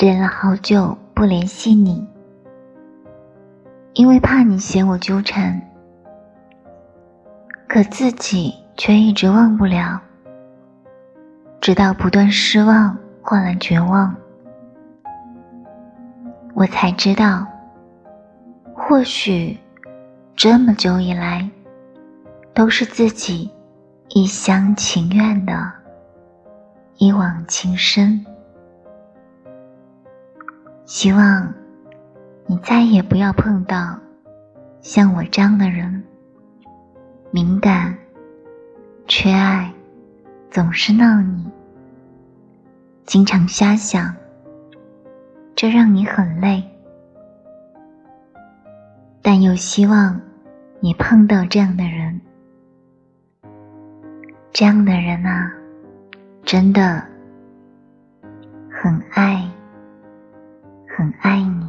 忍了好久不联系你，因为怕你嫌我纠缠，可自己却一直忘不了，直到不断失望换来绝望，我才知道，或许这么久以来，都是自己一厢情愿的。一往情深，希望你再也不要碰到像我这样的人，敏感、缺爱，总是闹你，经常瞎想，这让你很累。但又希望你碰到这样的人，这样的人啊。真的很爱。很爱你。